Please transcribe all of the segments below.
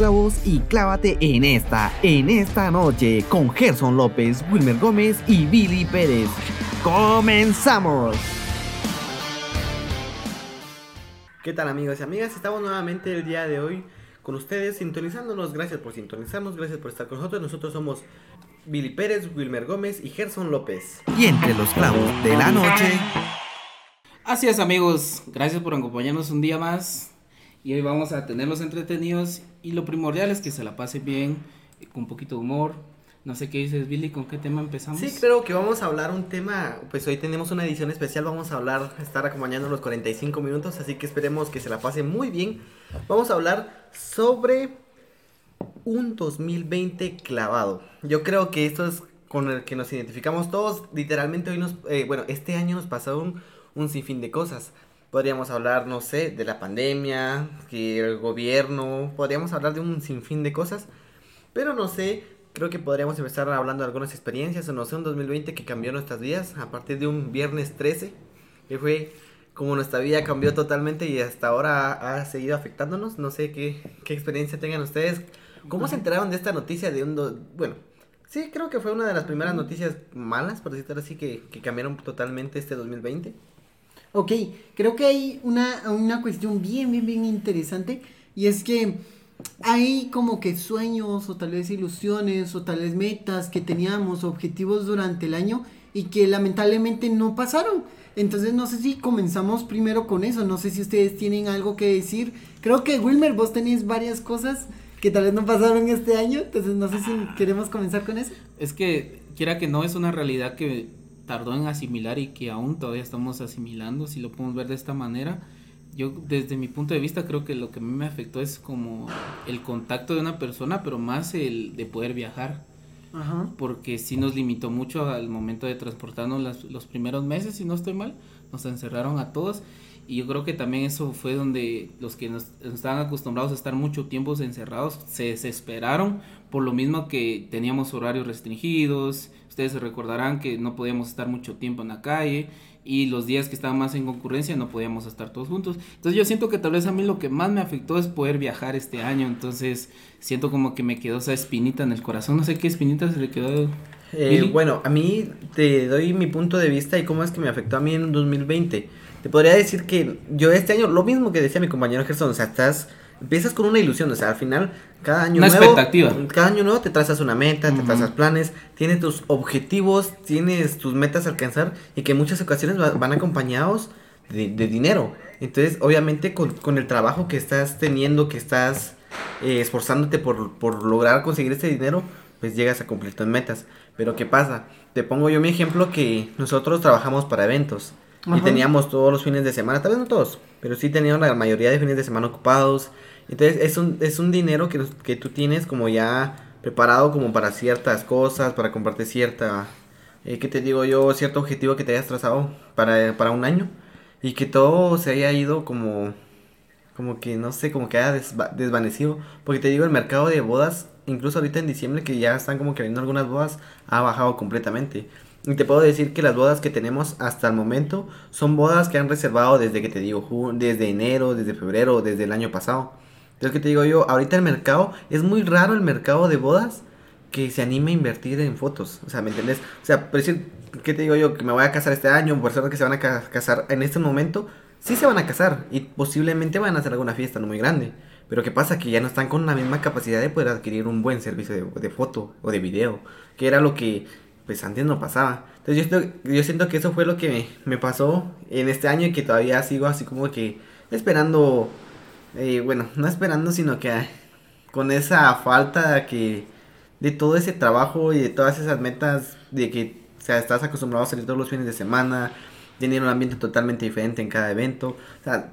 clavos y clávate en esta, en esta noche con Gerson López, Wilmer Gómez y Billy Pérez. ¡Comenzamos! ¿Qué tal amigos y amigas? Estamos nuevamente el día de hoy con ustedes sintonizándonos. Gracias por sintonizarnos, gracias por estar con nosotros. Nosotros somos Billy Pérez, Wilmer Gómez y Gerson López. Y entre los clavos de la noche... Así es amigos, gracias por acompañarnos un día más y hoy vamos a tenerlos entretenidos y lo primordial es que se la pasen bien, con un poquito de humor. No sé qué dices Billy, ¿con qué tema empezamos? Sí, creo que vamos a hablar un tema, pues hoy tenemos una edición especial, vamos a hablar, estar acompañando los 45 minutos, así que esperemos que se la pasen muy bien. Vamos a hablar sobre un 2020 clavado. Yo creo que esto es con el que nos identificamos todos, literalmente hoy nos, eh, bueno, este año nos pasó un un sinfín de cosas. Podríamos hablar, no sé, de la pandemia, que el gobierno, podríamos hablar de un sinfín de cosas, pero no sé, creo que podríamos empezar hablando de algunas experiencias, o no sé, un 2020 que cambió nuestras vidas a partir de un viernes 13, que fue como nuestra vida cambió totalmente y hasta ahora ha, seguido afectándonos. No sé qué, qué, experiencia tengan ustedes. ¿Cómo se enteraron de esta noticia de un... bueno, sí, creo que fue una de las primeras noticias malas, por decirlo así, que, que cambiaron totalmente este 2020. Ok, creo que hay una, una cuestión bien, bien, bien interesante y es que hay como que sueños o tal vez ilusiones o tal vez metas que teníamos, objetivos durante el año y que lamentablemente no pasaron. Entonces no sé si comenzamos primero con eso, no sé si ustedes tienen algo que decir. Creo que Wilmer, vos tenéis varias cosas que tal vez no pasaron este año, entonces no sé si queremos comenzar con eso. Es que quiera que no es una realidad que tardó en asimilar y que aún todavía estamos asimilando, si lo podemos ver de esta manera. Yo desde mi punto de vista creo que lo que a mí me afectó es como el contacto de una persona, pero más el de poder viajar. Porque sí nos limitó mucho al momento de transportarnos los primeros meses, si no estoy mal, nos encerraron a todos. Y yo creo que también eso fue donde los que nos, estaban acostumbrados a estar mucho tiempo encerrados se desesperaron por lo mismo que teníamos horarios restringidos, Ustedes se recordarán que no podíamos estar mucho tiempo en la calle y los días que estaban más en concurrencia no podíamos estar todos juntos. Entonces yo siento que tal vez a mí lo que más me afectó es poder viajar este año. Entonces siento como que me quedó esa espinita en el corazón. No sé qué espinita se le quedó. Eh, bueno, a mí te doy mi punto de vista y cómo es que me afectó a mí en 2020. Te podría decir que yo este año, lo mismo que decía mi compañero Gerson, o sea, estás empiezas con una ilusión, o sea, al final, cada año una nuevo. expectativa. Cada año nuevo te trazas una meta, te trazas planes, tienes tus objetivos, tienes tus metas a alcanzar y que en muchas ocasiones van acompañados de, dinero. Entonces, obviamente, con, el trabajo que estás teniendo, que estás eh, esforzándote por, por lograr conseguir este dinero, pues llegas a cumplir tus metas. Pero, ¿qué pasa? Te pongo yo mi ejemplo que nosotros trabajamos para eventos. Y teníamos todos los fines de semana, tal vez no todos, pero sí teníamos la mayoría de fines de semana ocupados. Entonces es un, es un dinero que, que tú tienes como ya preparado como para ciertas cosas, para comprarte cierta, eh, ¿qué te digo yo? Cierto objetivo que te hayas trazado para, para un año. Y que todo se haya ido como, como que, no sé, como que haya desvanecido. Porque te digo, el mercado de bodas, incluso ahorita en diciembre que ya están como que viendo algunas bodas, ha bajado completamente. Y te puedo decir que las bodas que tenemos hasta el momento son bodas que han reservado desde que te digo, desde enero, desde febrero, desde el año pasado. Entonces, que te digo yo, ahorita el mercado, es muy raro el mercado de bodas que se anime a invertir en fotos. O sea, ¿me entiendes? O sea, por decir, ¿qué te digo yo? Que me voy a casar este año, personas que se van a casar en este momento, sí se van a casar y posiblemente van a hacer alguna fiesta no muy grande. Pero ¿qué pasa? Que ya no están con la misma capacidad de poder adquirir un buen servicio de, de foto o de video, que era lo que pues antes no pasaba. Entonces yo siento, yo siento que eso fue lo que me pasó en este año y que todavía sigo así como que esperando eh, bueno, no esperando, sino que con esa falta que de todo ese trabajo y de todas esas metas de que o estás acostumbrado a salir todos los fines de semana, tener un ambiente totalmente diferente en cada evento.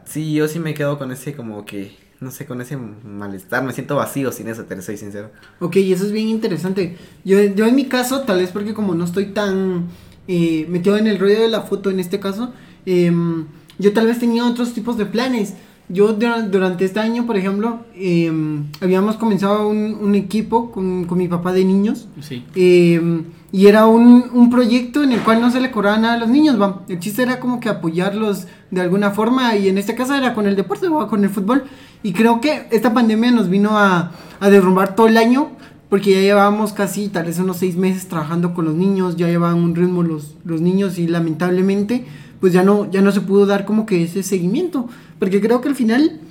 Sí, yo sí me quedo con ese como que, no sé, con ese malestar, me siento vacío sin eso, te soy sincero. Ok, eso es bien interesante. Yo, yo en mi caso, tal vez porque como no estoy tan eh, metido en el rollo de la foto en este caso, em, yo tal vez tenía otros tipos de planes. Yo durante este año, por ejemplo, em, habíamos comenzado un, equipo con, mi papá de niños. Sí. Em, y era un, proyecto en el cual no se le cobraba nada a los niños, ¿va? El chiste era como que apoyarlos de alguna forma y en este caso era con el deporte, ¿va? Con el fútbol. Y creo que esta pandemia nos vino a, a derrumbar todo el año, porque ya llevábamos casi tal vez unos seis meses trabajando con los niños, ya llevaban un ritmo los, los niños y lamentablemente pues ya no, ya no se pudo dar como que ese seguimiento, porque creo que al final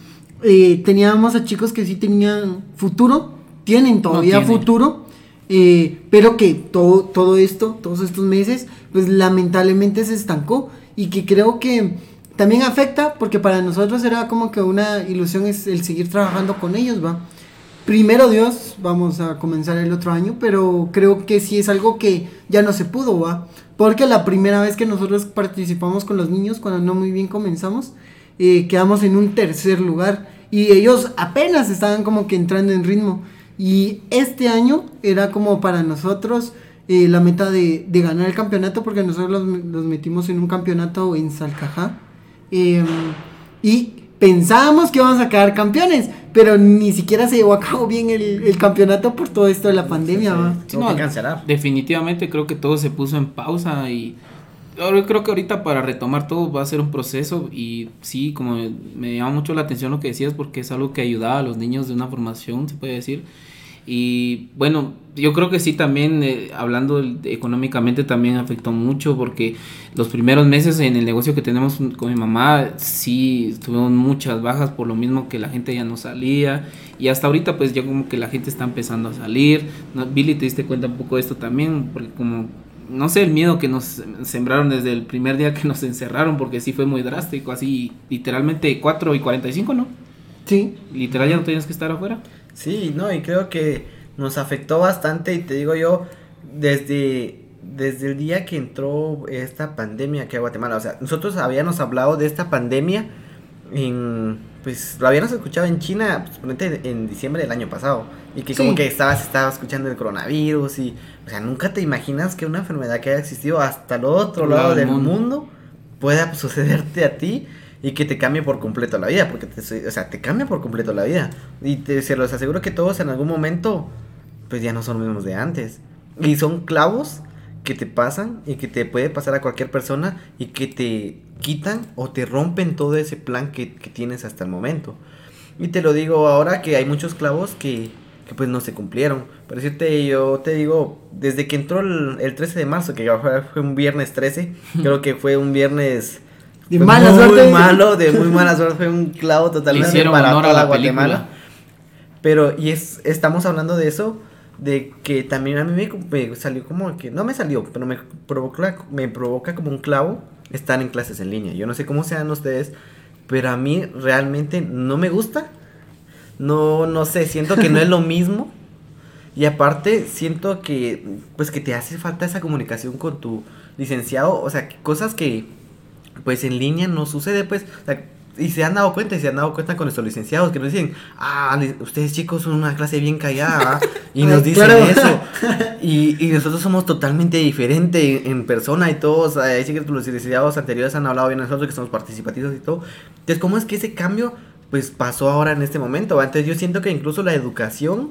eh, teníamos a chicos que sí tenían futuro, tienen todavía futuro, eh, pero que todo, todo esto, todos estos meses, pues lamentablemente se estancó y que creo que también afecta porque para nosotros era como que una ilusión es el seguir trabajando con ellos, va. Primero Dios, vamos a comenzar el otro año, pero creo que sí es algo que ya no se pudo, va. Porque la primera vez que nosotros participamos con los niños, cuando no muy bien comenzamos, eh, quedamos en un tercer lugar y ellos apenas estaban como que entrando en ritmo. Y este año era como para nosotros eh, la meta de, ganar el campeonato porque nosotros los, metimos en un campeonato en Salcajá. Em, y pensábamos que íbamos a quedar campeones, pero ni siquiera se llevó a cabo bien el, campeonato por todo esto de la pandemia. cancelar. Definitivamente creo que todo se puso en pausa y yo creo que ahorita para retomar todo va a ser un proceso y sí, como me llama mucho la atención lo que decías porque es algo que ayudaba a los niños de una formación, se puede decir. Y bueno, yo creo que sí también, eh, hablando económicamente, también afectó mucho porque los primeros meses en el negocio que tenemos con mi mamá, sí, tuvimos muchas bajas por lo mismo que la gente ya no salía. Y hasta ahorita pues ya como que la gente está empezando a salir. Billy, te diste cuenta un poco de esto también, porque como no sé, el miedo que nos sembraron desde el primer día que nos encerraron, porque sí fue muy drástico, así literalmente 4 y 45, ¿no? Sí. Literal ya no tenías que estar afuera. Sí, no, y creo que nos afectó bastante y te digo yo, desde, desde el día que entró esta pandemia aquí a Guatemala, o sea, nosotros habíamos hablado de esta pandemia en, pues lo habíamos escuchado en China, pues, en diciembre del año pasado, y que como que estabas, estaba escuchando el coronavirus y, o sea, nunca te imaginas que una enfermedad que haya existido hasta el otro lado, del mundo. pueda sucederte a ti y que te cambie por completo la vida, porque te, o sea, te cambia por completo la vida. Y te, se los aseguro que todos en algún momento, pues ya no son los mismos de antes. Y son clavos que te pasan y que te puede pasar a cualquier persona y que te quitan o te rompen todo ese plan que, que tienes hasta el momento. Y te lo digo ahora que hay muchos clavos que, que pues no se cumplieron. Por decirte, yo te digo, desde que entró el, el 13 de marzo, que fue, un viernes 13, creo que fue un viernes de mala muy malo, de muy mala suerte, fue un clavo totalmente para toda la Guatemala. Pero, y es, estamos hablando de eso, de que también a mí me, salió como que, no me salió, pero me provoca, me provoca como un clavo estar en clases en línea. Yo no sé cómo sean ustedes, pero a mí realmente no me gusta. No, no sé, siento que no es lo mismo. Y aparte, siento que, pues que te hace falta esa comunicación con tu licenciado. O sea, cosas que, pues en línea no sucede, pues. Y se han dado cuenta, y se han dado cuenta con nuestros licenciados que nos dicen, ah, ustedes chicos son una clase bien callada, y nos dicen eso. Y, y, nosotros somos totalmente diferentes en, persona y todos, ahí sí que los licenciados anteriores han hablado bien de nosotros, que somos participativos y todo. Entonces, ¿cómo es que ese cambio, pues pasó ahora en este momento? Entonces, yo siento que incluso la educación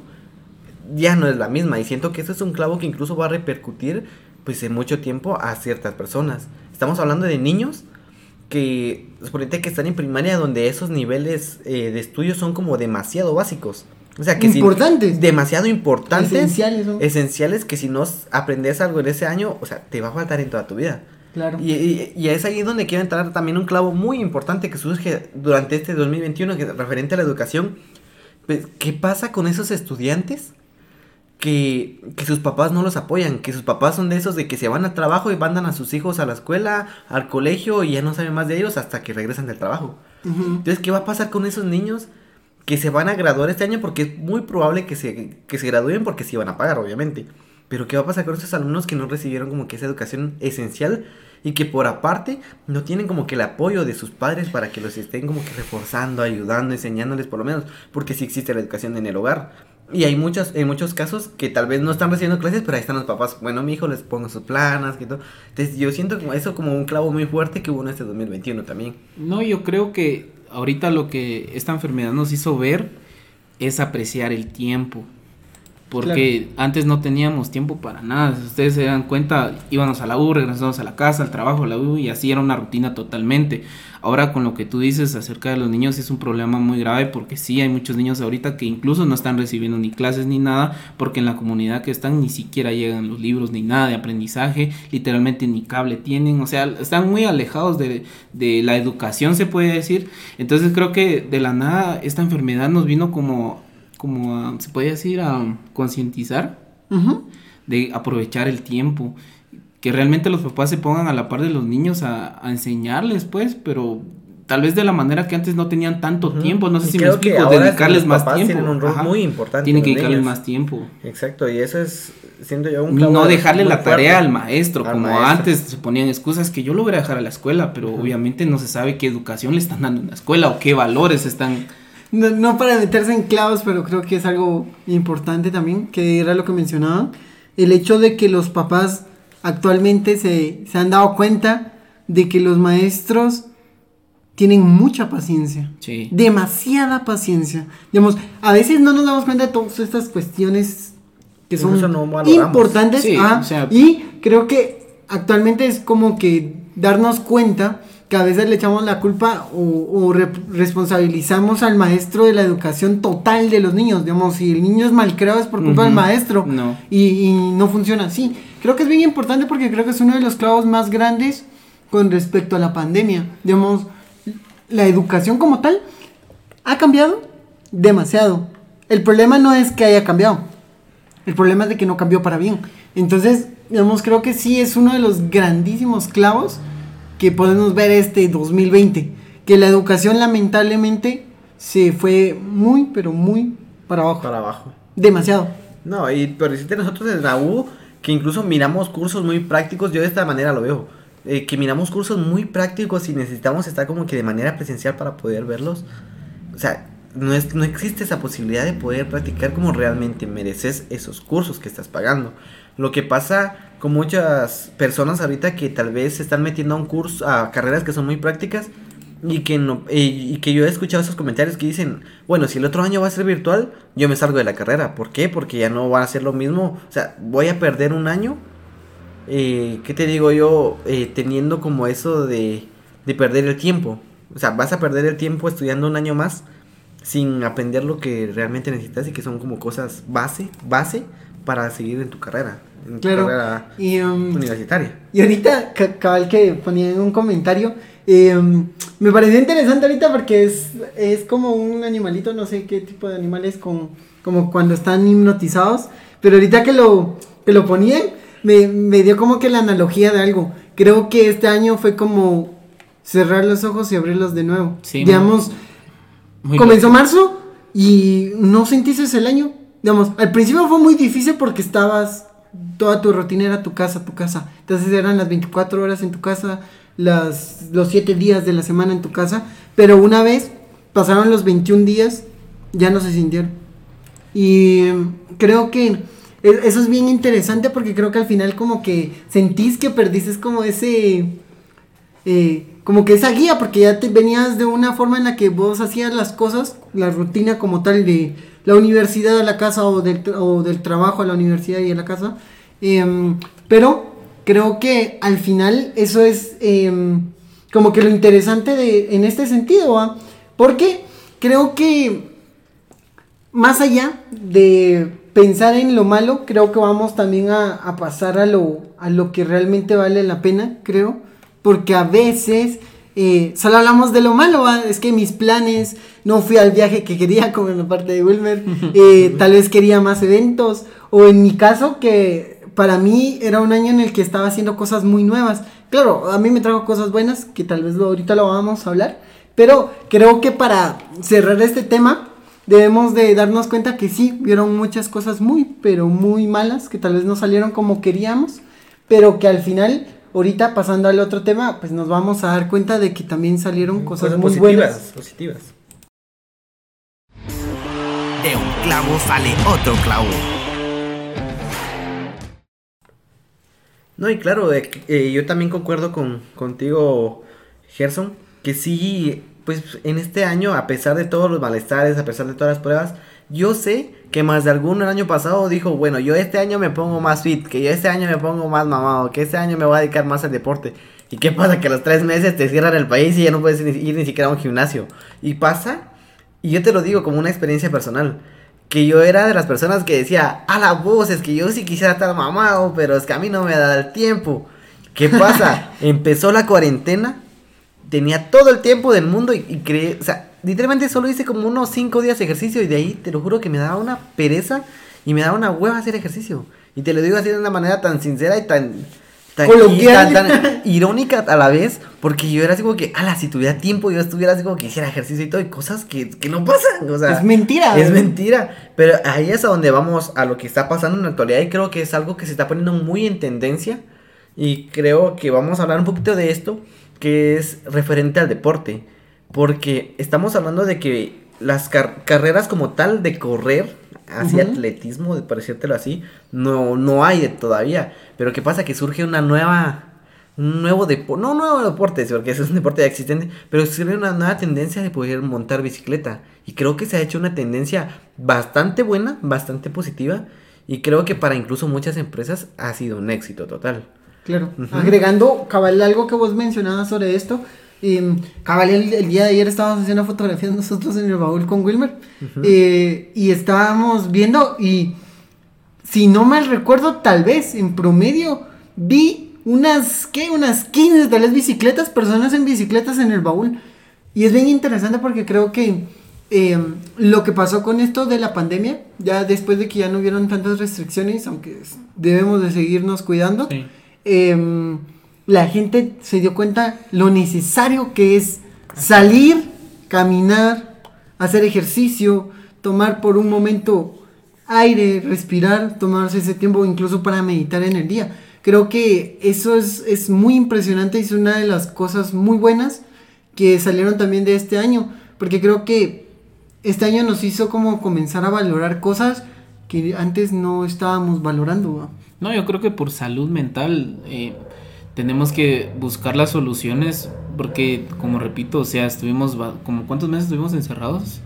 ya no es la misma, y siento que eso es un clavo que incluso va a repercutir, pues en mucho tiempo a ciertas personas. Estamos hablando de niños que, suponete que están en primaria donde esos niveles eh, de estudio son como demasiado básicos. O sea, que importantes. demasiado importantes. Esenciales. Esenciales que si no aprendes algo en ese año, o sea, te va a faltar en toda tu vida. Claro. Y, y, es ahí donde quiero entrar también un clavo muy importante que surge durante este 2021, que referente a la educación. Pues, ¿Qué pasa con esos estudiantes que, sus papás no los apoyan, que sus papás son de esos de que se van al trabajo y mandan a sus hijos a la escuela, al colegio y ya no saben más de ellos hasta que regresan del trabajo. Entonces, ¿qué va a pasar con esos niños que se van a graduar este año? Porque es muy probable que se, que se gradúen porque sí van a pagar, obviamente. Pero ¿qué va a pasar con esos alumnos que no recibieron como que esa educación esencial y que por aparte no tienen como que el apoyo de sus padres para que los estén como que reforzando, ayudando, enseñándoles por lo menos, porque sí existe la educación en el hogar. Y hay muchos, en muchos casos que tal vez no están recibiendo clases, pero ahí están los papás. Bueno, mi hijo les pongo sus planas y todo. Entonces yo siento como eso como un clavo muy fuerte que hubo en este 2021 también. No, yo creo que ahorita lo que esta enfermedad nos hizo ver es apreciar el tiempo. Porque antes no teníamos tiempo para nada. Si ustedes se dan cuenta, íbamos a la U, regresamos a la casa, al trabajo, a la U, y así era una rutina totalmente. Ahora con lo que tú dices acerca de los niños es un problema muy grave porque sí hay muchos niños ahorita que incluso no están recibiendo ni clases ni nada porque en la comunidad que están ni siquiera llegan los libros ni nada de aprendizaje, literalmente ni cable tienen, o sea, están muy alejados de, de la educación se puede decir. Entonces creo que de la nada esta enfermedad nos vino como como se puede decir, a concientizar, de aprovechar el tiempo, que realmente los papás se pongan a la par de los niños a, enseñarles, pues, pero tal vez de la manera que antes no tenían tanto tiempo, no sé si me explico, dedicarles más tiempo. Tienen un rol muy importante. Tienen que dedicarles más tiempo. Exacto, y eso es, siento yo, un No dejarle la tarea al maestro, como antes se ponían excusas que yo lo voy a dejar a la escuela, pero obviamente no se sabe qué educación le están dando en la escuela o qué valores están no, para meterse en clavos, pero creo que es algo importante también, que era lo que mencionaban, el hecho de que los papás actualmente se, se han dado cuenta de que los maestros tienen mucha paciencia. Sí. Demasiada paciencia. Digamos, a veces no nos damos cuenta de todas estas cuestiones que son importantes. y creo que actualmente es como que darnos cuenta que a veces le echamos la culpa o, responsabilizamos al maestro de la educación total de los niños. Digamos, si el niño es malcriado es por culpa del maestro. No. Y, no funciona así. Creo que es bien importante porque creo que es uno de los clavos más grandes con respecto a la pandemia. Digamos, la educación como tal ha cambiado demasiado. El problema no es que haya cambiado. El problema es de que no cambió para bien. Entonces, digamos, creo que sí es uno de los grandísimos clavos que podemos ver este 2020, que la educación lamentablemente se fue muy, pero muy para abajo. Para abajo. Demasiado. No, y pero decirte nosotros en la U, que incluso miramos cursos muy prácticos, yo de esta manera lo veo, eh, que miramos cursos muy prácticos y necesitamos estar como que de manera presencial para poder verlos. O sea, no, es, no existe esa posibilidad de poder practicar como realmente mereces esos cursos que estás pagando. Lo que pasa con muchas personas ahorita que tal vez se están metiendo a un curso, a carreras que son muy prácticas y que no y, que yo he escuchado esos comentarios que dicen, bueno, si el otro año va a ser virtual, yo me salgo de la carrera. ¿Por qué? Porque ya no va a ser lo mismo. O sea, voy a perder un año. Eh, ¿Qué te digo yo? Eh, teniendo como eso de, de perder el tiempo. O sea, vas a perder el tiempo estudiando un año más sin aprender lo que realmente necesitas y que son como cosas base, base para seguir en tu carrera, en tu carrera y, um, universitaria. Y ahorita, cabal que ponía en un comentario, um, me pareció interesante ahorita porque es, es como un animalito, no sé qué tipo de animal es, con, como cuando están hipnotizados, pero ahorita que lo, que lo ponían, me, me dio como que la analogía de algo. Creo que este año fue como cerrar los ojos y abrirlos de nuevo. Digamos, comenzó marzo y no sentiste el año digamos, al principio fue muy difícil porque estabas, toda tu rutina era tu casa, tu casa. Entonces eran las 24 horas en tu casa, las, los 7 días de la semana en tu casa. Pero una vez pasaron los 21 días, ya no se sintieron. Y creo que e, eso es bien interesante porque creo que al final como que sentís que perdiste como ese... Eh, como que esa guía, porque ya te venías de una forma en la que vos hacías las cosas, la rutina como tal de la universidad a la casa o del, o del trabajo a la universidad y a la casa. Em, pero creo que al final eso es em, como que lo interesante de, en este sentido, porque creo que más allá de pensar en lo malo, creo que vamos también a, a pasar a lo, a lo que realmente vale la pena, creo, porque a veces eh, solo hablamos de lo malo, es que mis planes, no fui al viaje que quería, como en la parte de Wilmer, eh, tal vez quería más eventos, o en mi caso que para mí era un año en el que estaba haciendo cosas muy nuevas. Claro, a mí me trajo cosas buenas, que tal vez ahorita lo vamos a hablar, pero creo que para cerrar este tema debemos de darnos cuenta que sí, vieron muchas cosas muy, pero muy malas, que tal vez no salieron como queríamos, pero que al final ahorita pasando al otro tema, pues nos vamos a dar cuenta de que también salieron cosas, muy buenas. Positivas. De un clavo sale otro clavo. No, y claro, eh, eh, yo también concuerdo con, contigo, Gerson, que sí, pues en este año, a pesar de todos los malestares, a pesar de todas las pruebas, Yo sé que más de alguno el año pasado dijo, bueno, yo este año me pongo más fit, que yo este año me pongo más mamado, que este año me voy a dedicar más al deporte. ¿Y qué pasa? Que a los tres meses te cierran el país y ya no puedes ir ni siquiera a un gimnasio. Y pasa, y yo te lo digo como una experiencia personal, que yo era de las personas que decía, a la voz, es que yo sí quisiera estar mamado, pero es que a mí no me da el tiempo. ¿Qué pasa? Empezó la cuarentena, tenía todo el tiempo del mundo y, y o sea, literalmente solo hice como unos cinco días de ejercicio y de ahí te lo juro que me daba una pereza y me daba una hueva hacer ejercicio. Y te lo digo así de una manera tan sincera y tan tan, Coloquial. tan- tan irónica a la vez, porque yo era así como que, ala, si tuviera tiempo, yo estuviera así como que hiciera ejercicio y todo, y cosas que, que no pasan, o sea. Es mentira. Es güey. mentira, pero ahí es a donde vamos a lo que está pasando en la actualidad y creo que es algo que se está poniendo muy en tendencia y creo que vamos a hablar un poquito de esto, que es referente al deporte, porque estamos hablando de que las car- carreras como tal de correr, así Ujú. atletismo, por decírtelo así, no, no hay de todavía, pero ¿qué pasa? Que surge una nueva... Un nuevo deporte, no un nuevo deporte, porque es un deporte ya existente, pero surge una nueva tendencia de poder montar bicicleta. Y creo que se ha hecho una tendencia bastante buena, bastante positiva, y creo que para incluso muchas empresas ha sido un éxito total. Claro. Agregando, cabal, algo que vos mencionabas sobre esto. Eh, cabal, el, el día de ayer estábamos haciendo fotografías nosotros en el baúl con Wilmer. eh, y estábamos viendo, y si no mal recuerdo, tal vez en promedio vi unas, ¿qué? Unas 15 tal vez bicicletas, personas en bicicletas en el baúl. Y es bien interesante porque creo que eh, lo que pasó con esto de la pandemia, ya después de que ya no hubieron tantas restricciones, aunque debemos de seguirnos cuidando, Sí. La gente se dio cuenta lo necesario que es salir, caminar, hacer ejercicio, tomar por un momento aire, respirar, tomarse ese tiempo incluso para meditar en el día. Creo que eso es, es muy impresionante y es una de las cosas muy buenas que salieron también de este año, porque creo que este año nos hizo como comenzar a valorar cosas que antes no estábamos valorando. ¿va? No, yo creo que por salud mental eh, tenemos que buscar las soluciones porque, como repito, o sea, estuvimos, como ¿cuántos meses estuvimos encerrados?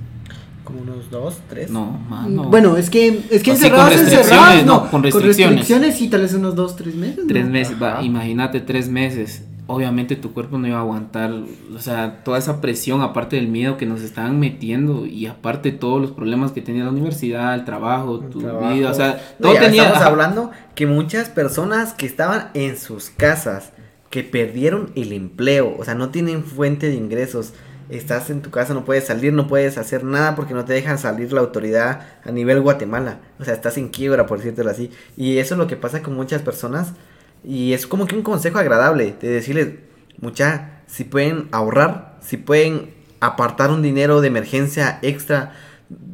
Como unos dos, tres. No, mano. Bueno, es que, es que encerrados, con encerrados, restricciones, no, no, con restricciones. restricciones, y tal vez unos dos, tres meses. Tres meses, va, imagínate tres meses. Obviamente tu cuerpo no iba a aguantar, o sea, toda esa presión, aparte del miedo que nos estaban metiendo y aparte todos los problemas que tenía la universidad, el trabajo, El tu trabajo. vida, o sea, No, todo tenía... Estamos hablando que muchas personas que estaban en sus casas, que perdieron el empleo, o sea, no tienen fuente de ingresos. Estás en tu casa, no puedes salir, no puedes hacer nada porque no te dejan salir la autoridad a nivel Guatemala. O sea, estás en quiebra, por decírtelo así. Y eso es lo que pasa con muchas personas. Y es como que un consejo agradable de decirles, mucha, si pueden ahorrar, si pueden apartar un dinero de emergencia extra,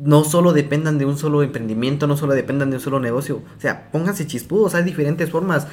no solo dependan de un solo emprendimiento, no solo dependan de un solo negocio. O sea, pónganse chispudos, hay diferentes formas.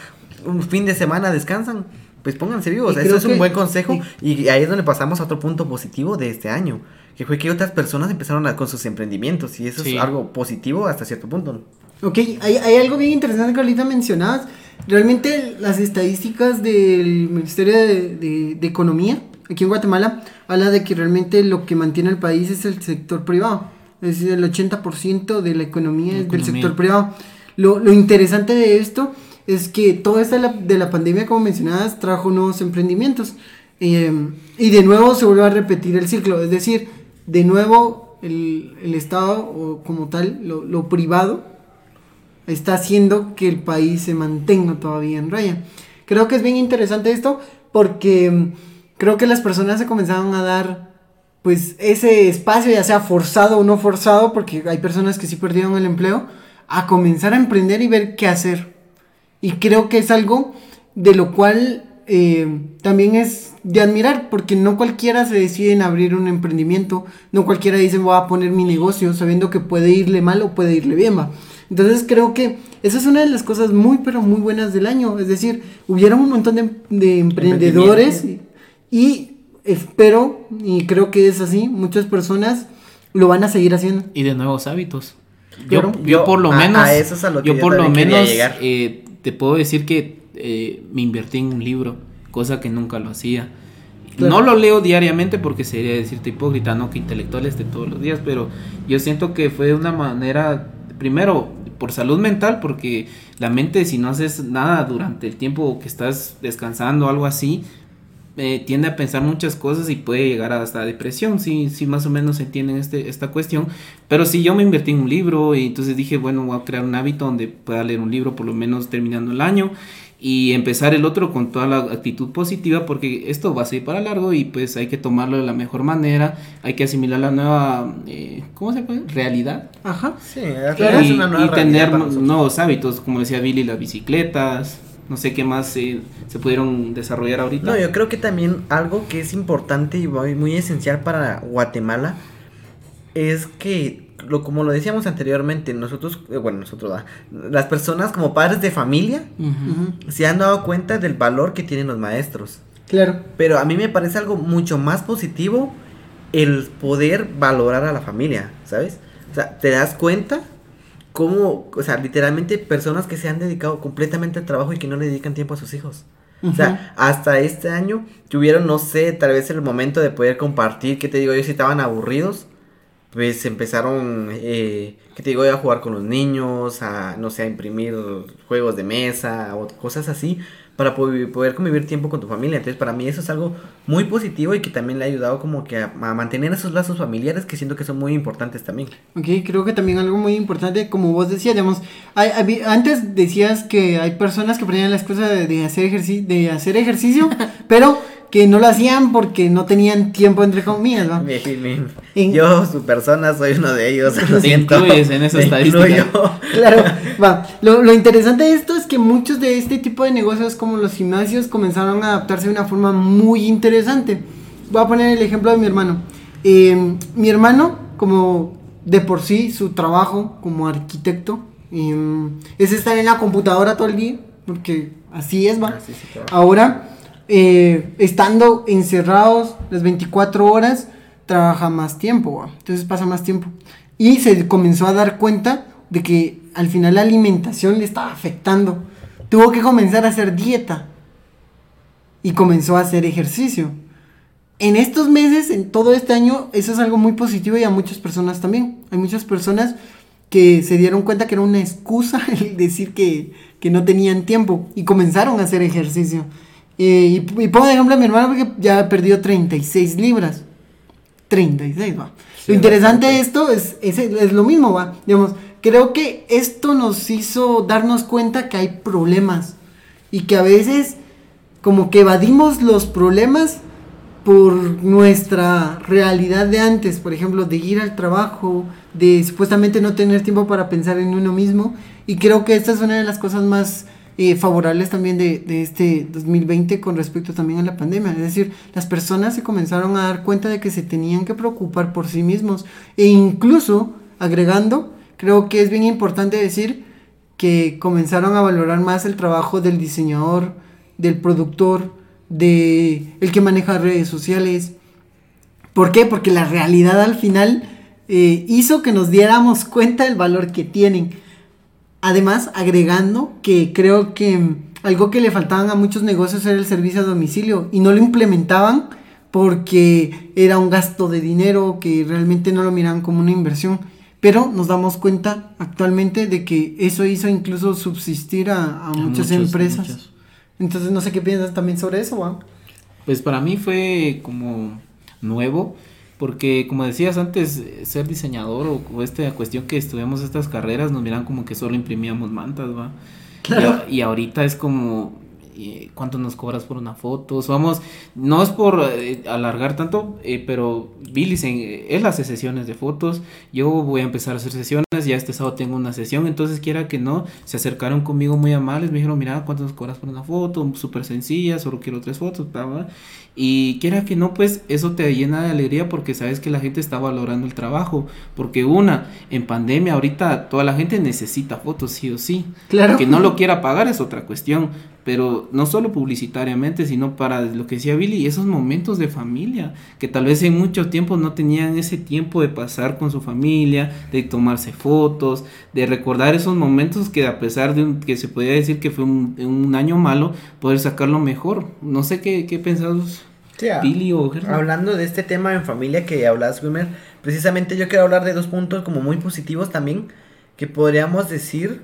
Un fin de semana descansan, pues pónganse vivos. Eso es un que- buen consejo. Y ahí es donde pasamos a otro punto positivo de este año. Que fue que otras personas empezaron a- con sus emprendimientos. Y eso Sí. es algo positivo hasta cierto punto. Ok, hay, hay algo bien interesante que ahorita mencionabas. Realmente las estadísticas del Ministerio de, de- de Economía aquí en Guatemala habla de que realmente lo que mantiene el país es el sector privado. Es decir, el 80% de la economía es del sector privado. Lo, lo interesante de esto es que toda esta de la, de la pandemia, como mencionabas, trajo nuevos emprendimientos. Eh, y de nuevo se vuelve a repetir el ciclo. Es decir, de nuevo el, el Estado o como tal, lo, lo privado, está haciendo que el país se mantenga todavía en raya. Creo que es bien interesante esto porque mm, creo que las personas se comenzaron a dar pues ese espacio, ya sea forzado o no forzado, porque hay personas que sí perdieron el empleo, a comenzar a emprender y ver qué hacer. Y creo que es algo de lo cual eh, también es de admirar, porque no cualquiera se decide en abrir un emprendimiento, no cualquiera dice voy a poner mi negocio sabiendo que puede irle mal o puede irle bien. va. Entonces creo que esa es una de las cosas muy pero muy buenas del año, es decir, hubieron un montón de, de emprendedores y, y espero y creo que es así, muchas personas lo van a seguir haciendo. y de nuevos hábitos. Yo, yo Yo- por lo a- menos, a eso es a lo que yo yo por lo menos eh, te puedo decir que eh, me invertí en un libro, cosa que nunca lo hacía. No lo leo diariamente porque sería decirte hipócrita, no que intelectuales de todos los días, pero yo siento que fue una manera, primero, por salud mental, porque la mente si no haces nada durante el tiempo que estás descansando algo así, eh, tiende a pensar muchas cosas y puede llegar hasta depresión, si sí, más o menos entienden este, esta cuestión. Pero si yo me invertí en un libro y entonces dije, bueno, voy a crear un hábito donde pueda leer un libro por lo menos terminando el año y empezar el otro con toda la actitud positiva porque esto va a ser para largo y pues hay que tomarlo de la mejor manera, hay que asimilar la nueva, eh, ¿cómo se puede? Realidad. Ajá. Sí, claro. y, y tener nuevos hábitos, como decía Billy, las bicicletas, no sé qué más se pudieron desarrollar ahorita. No, yo creo que también algo que es importante y muy esencial para Guatemala es que lo, como lo decíamos anteriormente, nosotros, eh, bueno, nosotros, las personas como padres de familia se han dado cuenta del valor que tienen los maestros. Claro. Pero a mí me parece algo mucho más positivo el poder valorar a la familia, ¿sabes? O sea, te das cuenta cómo, o sea, literalmente personas que se han dedicado completamente al trabajo y que no le dedican tiempo a sus hijos. O sea, hasta este año tuvieron, no sé, tal vez el momento de poder compartir, que te digo yo, si estaban aburridos, pues empezaron, eh, ¿qué te digo? A jugar con los niños, a, no sé, a imprimir juegos de mesa o cosas así para poder, convivir tiempo con tu familia. Entonces, para mí eso es algo muy positivo y que también le ha ayudado como que a, mantener esos lazos familiares que siento que son muy importantes también. Ok, creo que también algo muy importante, como vos decías, digamos, antes decías que hay personas que ponían la excusa de, hacer, ejercicio de hacer ejercicio, pero que no lo hacían porque no tenían tiempo entre comillas, ¿no? Yo, su persona, soy uno de ellos, lo siento. en esa estadística. Claro, va. Lo, lo, interesante de esto es que muchos de este tipo de negocios como los gimnasios comenzaron a adaptarse de una forma muy interesante. Voy a poner el ejemplo de mi hermano. Eh, mi hermano, como de por sí, su trabajo como arquitecto eh, es estar en la computadora todo el día, porque así es, va. Ahora eh, estando encerrados las 24 horas, trabaja más tiempo, entonces pasa más tiempo. Y se comenzó a dar cuenta de que al final la alimentación le estaba afectando. Tuvo que comenzar a hacer dieta y comenzó a hacer ejercicio. En estos meses, en todo este año, eso es algo muy positivo y a muchas personas también. Hay muchas personas que se dieron cuenta que era una excusa el decir que, que no tenían tiempo y comenzaron a hacer ejercicio. Y, pongo de ejemplo a mi hermano porque ya ha perdido 36 libras. 36, va. lo interesante de esto es, es, es, lo mismo, va. Digamos, creo que esto nos hizo darnos cuenta que hay problemas. Y que a veces como que evadimos los problemas por nuestra realidad de antes, por ejemplo, de ir al trabajo, de supuestamente no tener tiempo para pensar en uno mismo. Y creo que esta es una de las cosas más eh, favorables también de, este 2020 con respecto también a la pandemia. Es decir, las personas se comenzaron a dar cuenta de que se tenían que preocupar por sí mismos. E incluso, agregando, creo que es bien importante decir que comenzaron a valorar más el trabajo del diseñador, del productor, de el que maneja redes sociales. ¿Por qué? Porque la realidad al final eh, hizo que nos diéramos cuenta del valor que tienen. Además, agregando que creo que algo que le faltaban a muchos negocios era el servicio a domicilio y no lo implementaban porque era un gasto de dinero que realmente no lo miraban como una inversión. Pero nos damos cuenta actualmente de que eso hizo incluso subsistir a, muchas empresas. Entonces no sé qué piensas también sobre eso, Juan. Pues para mí fue como nuevo porque como decías antes, ser diseñador o, esta cuestión que estudiamos estas carreras nos miran como que solo imprimíamos mantas, ¿va? Claro. Y, y, ahorita es como, cuánto nos cobras por una foto. Vamos, no es por eh, alargar tanto, eh, pero Billy él hace sesiones de fotos. Yo voy a empezar a hacer sesiones. Ya este sábado tengo una sesión. Entonces, quiera que no, se acercaron conmigo muy amables. Me dijeron, mira, cuánto nos cobras por una foto. Súper sencilla, solo quiero tres fotos. Y quiera que no, pues eso te llena de alegría porque sabes que la gente está valorando el trabajo. Porque una, en pandemia ahorita toda la gente necesita fotos, sí o sí. Claro. Que no lo quiera pagar es otra cuestión pero no solo publicitariamente, sino para lo que decía Billy, esos momentos de familia, que tal vez en mucho tiempo no tenían ese tiempo de pasar con su familia, de tomarse fotos, de recordar esos momentos que a pesar de que se podía decir que fue un, un, año malo, poder sacarlo mejor. No sé qué, qué pensás. Billy o Hablando de este tema en familia que hablas, Wimmer, precisamente yo quiero hablar de dos puntos como muy positivos también, que podríamos decir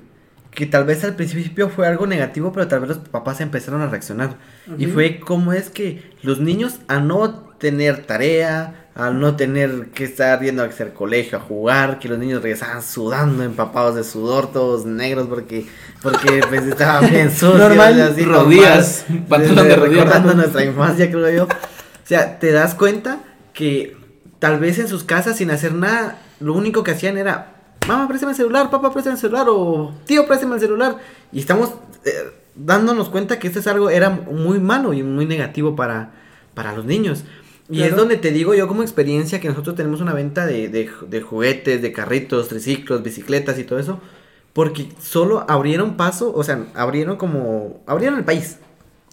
que tal vez al principio fue algo negativo, pero tal vez los papás empezaron a reaccionar. Y fue como es que los niños a no tener tarea, al no tener que estar yendo a hacer colegio, a jugar, que los niños regresaban sudando, empapados de sudor, todos negros, porque, porque pues estaban bien sucios. Normal, así, rodillas, pantalón de rodillas. Recordando nuestra infancia, creo yo. O sea, te das cuenta que tal vez en sus casas, sin hacer nada, lo único que hacían era, mamá, préstame el celular, papá, préstame el celular, o tío, préstame el celular. Y estamos eh, dándonos cuenta que esto es algo, era muy malo y muy negativo para, para los niños. Y es donde te digo yo como experiencia que nosotros tenemos una venta de, de, juguetes, de carritos, triciclos, bicicletas y todo eso. Porque solo abrieron paso, o sea, abrieron como, abrieron el país.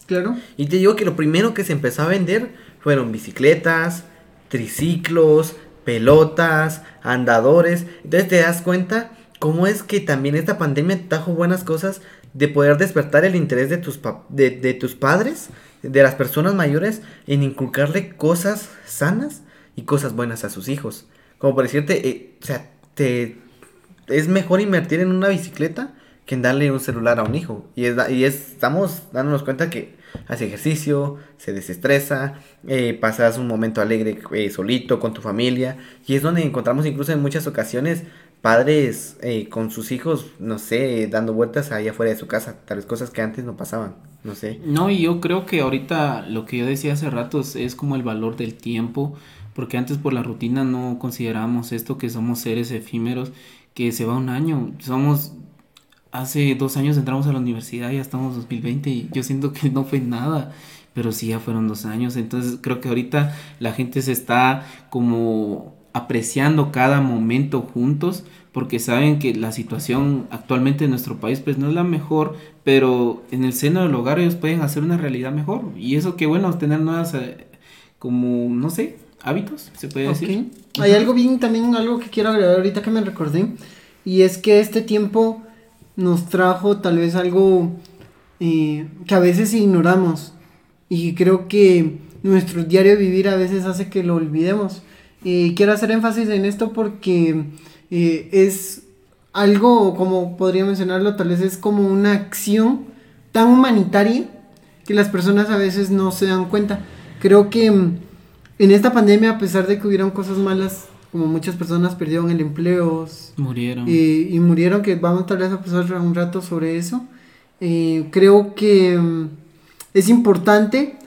Claro. Y te digo que lo primero que se empezó a vender fueron bicicletas, triciclos, pelotas, andadores. Entonces te das cuenta cómo es que también esta pandemia trajo buenas cosas de poder despertar el interés de tus, de, de tus padres de las personas mayores en inculcarle cosas sanas y cosas buenas a sus hijos. Como por decirte, eh, o sea, te, es mejor invertir en una bicicleta que en darle un celular a un hijo. Y, es, y estamos dándonos cuenta que hace ejercicio, se desestresa, eh, pasas un momento alegre eh, solito con tu familia. Y es donde encontramos incluso en muchas ocasiones padres eh, con sus hijos, no sé, dando vueltas allá afuera de su casa, tales cosas que antes no pasaban, no sé. No, y yo creo que ahorita lo que yo decía hace rato es como el valor del tiempo, porque antes por la rutina no consideramos esto que somos seres efímeros, que se va un año, somos hace dos años entramos a la universidad, ya estamos en 2020 y yo siento que no fue nada, pero sí ya fueron dos años, entonces creo que ahorita la gente se está como apreciando cada momento juntos porque saben que la situación actualmente en nuestro país pues no es la mejor, pero en el seno del hogar ellos pueden hacer una realidad mejor. Y eso que bueno, tener nuevas eh, como no sé, hábitos, se puede decir. Hay algo bien también algo que quiero agregar ahorita que me recordé y es que este tiempo nos trajo tal vez algo eh, que a veces ignoramos y creo que nuestro diario vivir a veces hace que lo olvidemos quiero hacer énfasis en esto porque eh, es algo, como podría mencionarlo, tal vez es como una acción tan humanitaria que las personas a veces no se dan cuenta. Creo que mm, en esta pandemia, a pesar de que hubieron cosas malas, como muchas personas perdieron el empleo. Murieron. Eh, y murieron, que vamos tal vez a pasar un rato sobre eso. Eh, creo que mm, es importante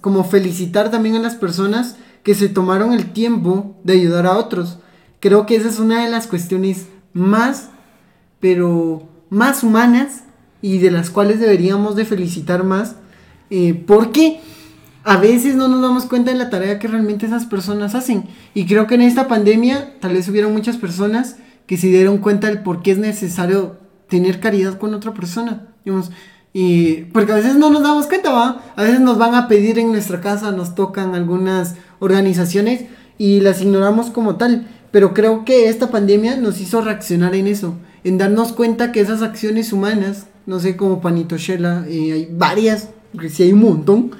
como felicitar también a las personas que se tomaron el tiempo de ayudar a otros. Creo que esa es una de las cuestiones más, pero más humanas y de las cuales deberíamos de felicitar más, eh, porque a veces no nos damos cuenta de la tarea que realmente esas personas hacen. Y creo que en esta pandemia tal vez hubieron muchas personas que se dieron cuenta del por qué es necesario tener caridad con otra persona. Y porque a veces no nos damos cuenta, ¿va? A veces nos van a pedir en nuestra casa, nos tocan algunas organizaciones y las ignoramos como tal. Pero creo que esta pandemia nos hizo reaccionar en eso, en darnos cuenta que esas acciones humanas, no sé, como Panito Shela, eh, hay varias, porque sí hay un montón,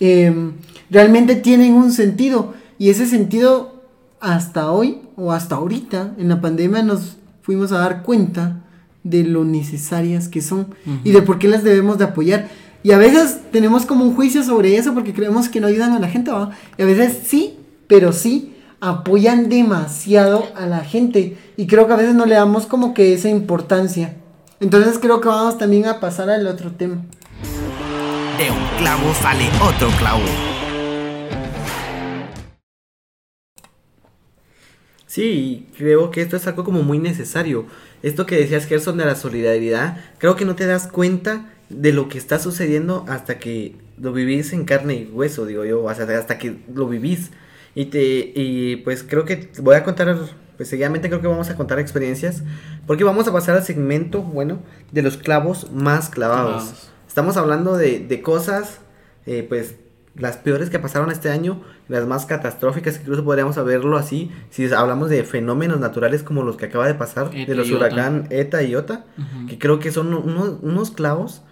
em, realmente tienen un sentido. Y ese sentido, hasta hoy o hasta ahorita, en la pandemia, nos fuimos a dar cuenta de lo necesarias que son y de por qué las debemos de apoyar. Y a veces tenemos como un juicio sobre eso porque creemos que no ayudan a la gente, Y a veces sí, pero sí apoyan demasiado a la gente. Y creo que a veces no le damos como que esa importancia. Entonces creo que vamos también a pasar al otro tema. De un clavo sale otro clavo. Sí, creo que esto es algo como muy necesario. Esto que decías, Gerson, de la solidaridad, creo que no te das cuenta de lo que está sucediendo hasta que lo vivís en carne y hueso, digo yo, hasta, hasta que lo vivís. Y, te, y pues creo que voy a contar, pues seguidamente creo que vamos a contar experiencias, porque vamos a pasar al segmento, bueno, de los clavos más clavados. Estamos hablando de, de cosas, eh, pues las peores que pasaron este año, las más catastróficas, incluso podríamos verlo así, si hablamos de fenómenos naturales como los que acaba de pasar, de los huracán ETA y OTA, que creo que son unos, unos clavos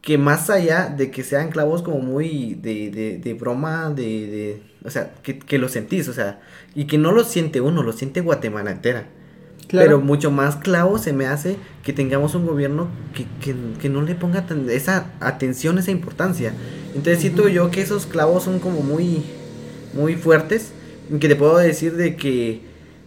que más allá de que sean clavos como muy de, de, de broma, de, de, o sea, que, que lo sentís, o sea, y que no lo siente uno, lo siente Guatemala entera. Claro. Pero mucho más clavo se me hace que tengamos un gobierno que, que, que no le ponga tan- esa atención, esa importancia. Entonces siento yo que esos clavos son como muy, muy fuertes. Que te puedo decir de que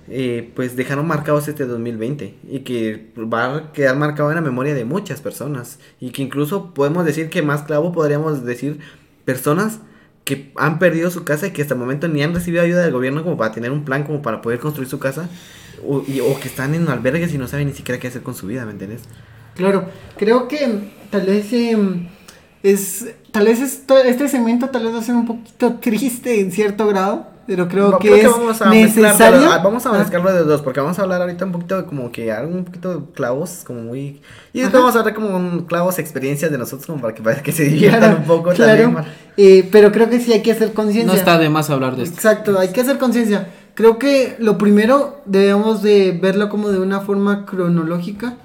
eh, pues dejaron marcados este 2020 y que va a quedar marcado en la memoria de muchas personas. Y que incluso podemos decir que más clavo podríamos decir personas que han perdido su casa y que hasta el momento ni han recibido ayuda del gobierno como para tener un plan como para poder construir su casa o, y- o que están en albergues y no saben ni siquiera qué hacer con su vida, ¿me entiendes? Claro, creo que tal vez em, es, tal vez esto- este segmento tal vez va a ser un poquito triste en cierto grado, pero creo Va- que es vamos a necesario. pero, ah, vamos a Ah, mezclarlo de dos, porque vamos a hablar ahorita un poquito de como que algo un poquito de clavos, como muy... Y después Ajá. vamos a hablar como un clavos experiencias de nosotros, como para que, para que se diviertan claro, un poco claro, también. Eh, pero creo que sí hay que hacer conciencia. No está de más hablar de esto. Exacto, hay que hacer conciencia. Creo que lo primero debemos de verlo como de una forma cronológica.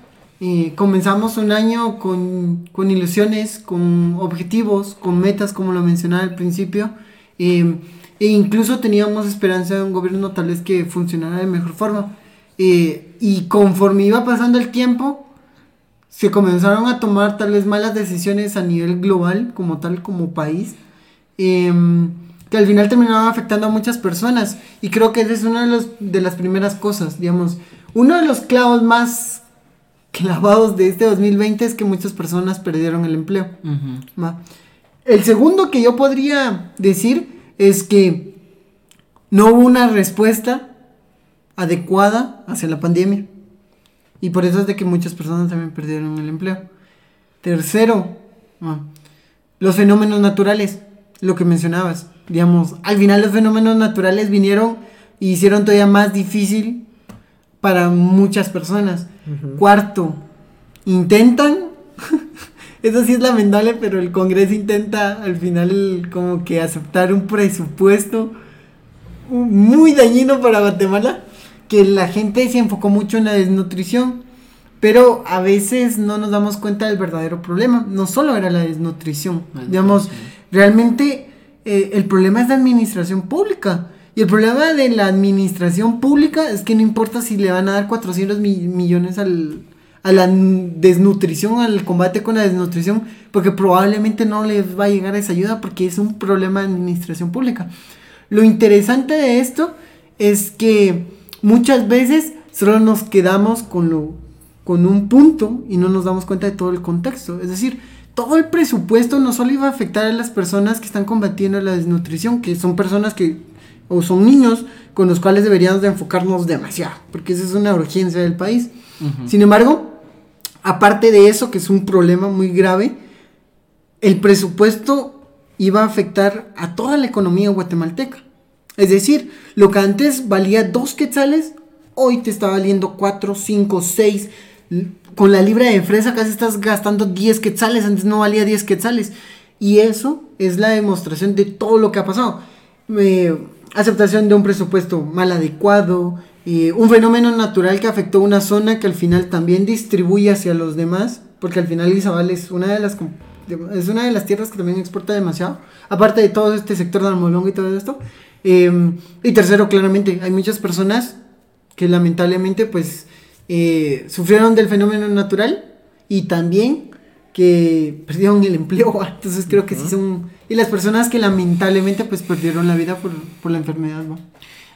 Comenzamos un año con, con ilusiones, con objetivos, con metas, como lo mencionaba al principio. eh, e incluso teníamos esperanza de un gobierno tal vez que funcionara de mejor forma. Eh, y conforme iba pasando el tiempo, se comenzaron a tomar tal vez malas decisiones a nivel global, como tal, como país, em, que al final terminaban afectando a muchas personas. Y creo que esa es una de, los- de las primeras cosas, digamos. Uno de los clavos más clavados de este 2020 es que muchas personas perdieron el empleo. El segundo que yo podría decir es que no hubo una respuesta adecuada hacia la pandemia. Y por eso es de que muchas personas también perdieron el empleo. Tercero, los fenómenos naturales, lo que mencionabas. Digamos, al final los fenómenos naturales vinieron y hicieron todavía más difícil para muchas personas. Cuarto, intentan eso sí es lamentable, pero el Congreso intenta al final como que aceptar un presupuesto muy dañino para Guatemala, que la gente se enfocó mucho en la desnutrición, pero a veces no nos damos cuenta del verdadero problema. No solo era la desnutrición, digamos, realmente eh, el problema es la administración pública. Y el problema de la administración pública es que no importa si le van a dar 400 mi- millones al, a la desnutrición, al combate con la desnutrición, porque probablemente no les va a llegar esa ayuda porque es un problema de administración pública. Lo interesante de esto es que muchas veces solo nos quedamos con lo con un punto y no nos damos cuenta de todo el contexto. Es decir, todo el presupuesto no solo iba a afectar a las personas que están combatiendo la desnutrición, que son personas que o son niños con los cuales deberíamos de enfocarnos demasiado, porque esa es una urgencia del país. Sin embargo, aparte de eso, que es un problema muy grave, el presupuesto iba a afectar a toda la economía guatemalteca. Es decir, lo que antes valía dos quetzales, hoy te está valiendo cuatro, cinco, seis. Con la libra de fresa casi estás gastando 10 quetzales, antes no valía 10 quetzales. Y eso es la demostración de todo lo que ha pasado. Eh, aceptación de un presupuesto mal adecuado, eh, un fenómeno natural que afectó una zona que al final también distribuye hacia los demás, porque al final Izabal es una de las es una de las tierras que también exporta demasiado, aparte de todo este sector de Almolongo y todo esto. Eh, y tercero, claramente, hay muchas personas que lamentablemente pues eh, sufrieron del fenómeno natural y también que perdieron el empleo. Entonces creo que sí son... Y las personas que lamentablemente pues perdieron la vida por, por la enfermedad. ¿va?